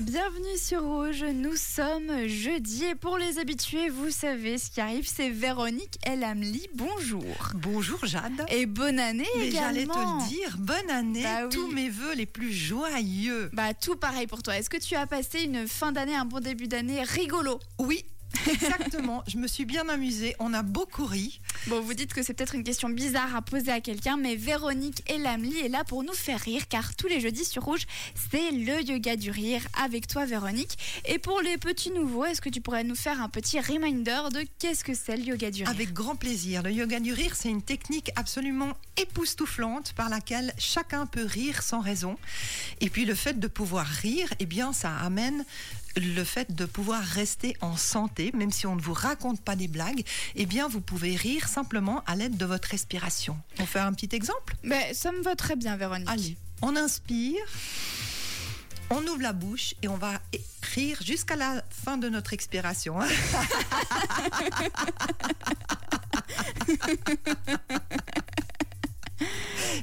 Bienvenue sur Rouge, nous sommes jeudi et pour les habitués, vous savez ce qui arrive, c'est Véronique El Amli. Bonjour. Bonjour Jade. Et bonne année Mais j'allais te le dire, bonne année, Bah oui. tous mes voeux les plus joyeux. Bah tout pareil pour toi. Est-ce que tu as passé une fin d'année, un bon début d'année rigolo? Oui, exactement, je me suis bien amusée, on a beaucoup ri. Bon, vous dites que c'est peut-être une question bizarre à poser à quelqu'un, mais Véronique Elamli est là pour nous faire rire, car tous les jeudis sur Rouge, c'est le yoga du rire avec toi, Véronique. Et pour les petits nouveaux, est-ce que tu pourrais nous faire un petit reminder de qu'est-ce que c'est le yoga du rire? Avec grand plaisir. Le yoga du rire, c'est une technique absolument époustouflante par laquelle chacun peut rire sans raison. Et puis le fait de pouvoir rire, eh bien, ça amène le fait de pouvoir rester en santé, même si on ne vous raconte pas des blagues, eh bien, vous pouvez rire simplement à l'aide de votre respiration. On fait un petit exemple Ben, ça me va très bien, Véronique. Allez, on inspire, on ouvre la bouche et on va rire jusqu'à la fin de notre expiration. hein.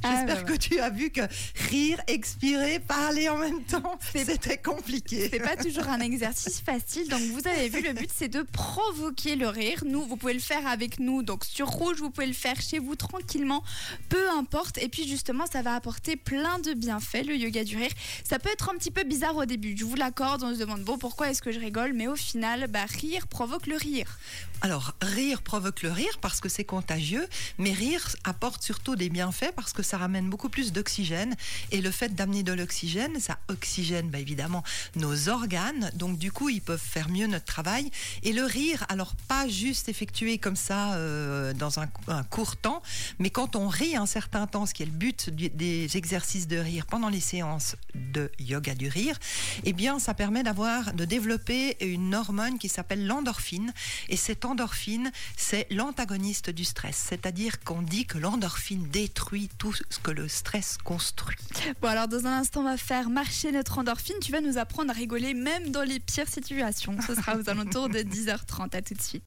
Ah, J'espère bah, que tu as vu que rire, expirer, parler en même temps, c'était compliqué. C'est pas toujours un exercice facile, donc vous avez vu, le but c'est de provoquer le rire. Nous, vous pouvez le faire avec nous, donc sur rouge, vous pouvez le faire chez vous tranquillement, peu importe. Et puis justement, ça va apporter plein de bienfaits, le yoga du rire. Ça peut être un petit peu bizarre au début, je vous l'accorde, on se demande, bon, pourquoi est-ce que je rigole? Mais au final, bah, rire provoque le rire. Alors, rire provoque le rire parce que c'est contagieux, mais rire apporte surtout des bienfaits parce que ça ramène plus d'oxygène. Et le fait d'amener de l'oxygène, ça oxygène bah, évidemment nos organes. Donc, du coup, ils peuvent faire mieux notre travail. Et le rire, alors pas juste effectué comme ça euh, dans un, court temps, mais quand on rit un certain temps, ce qui est le but des exercices de rire pendant les séances de yoga du rire, eh bien, ça permet d'avoir, de développer une hormone qui s'appelle l'endorphine. Et cette endorphine, c'est l'antagoniste du stress. C'est-à-dire qu'on dit que l'endorphine détruit tout ce que le stress construit. Bon, alors dans un instant, on va faire marcher notre endorphine. Tu vas nous apprendre à rigoler même dans les pires situations. Ce sera aux alentours de 10h30. À tout de suite.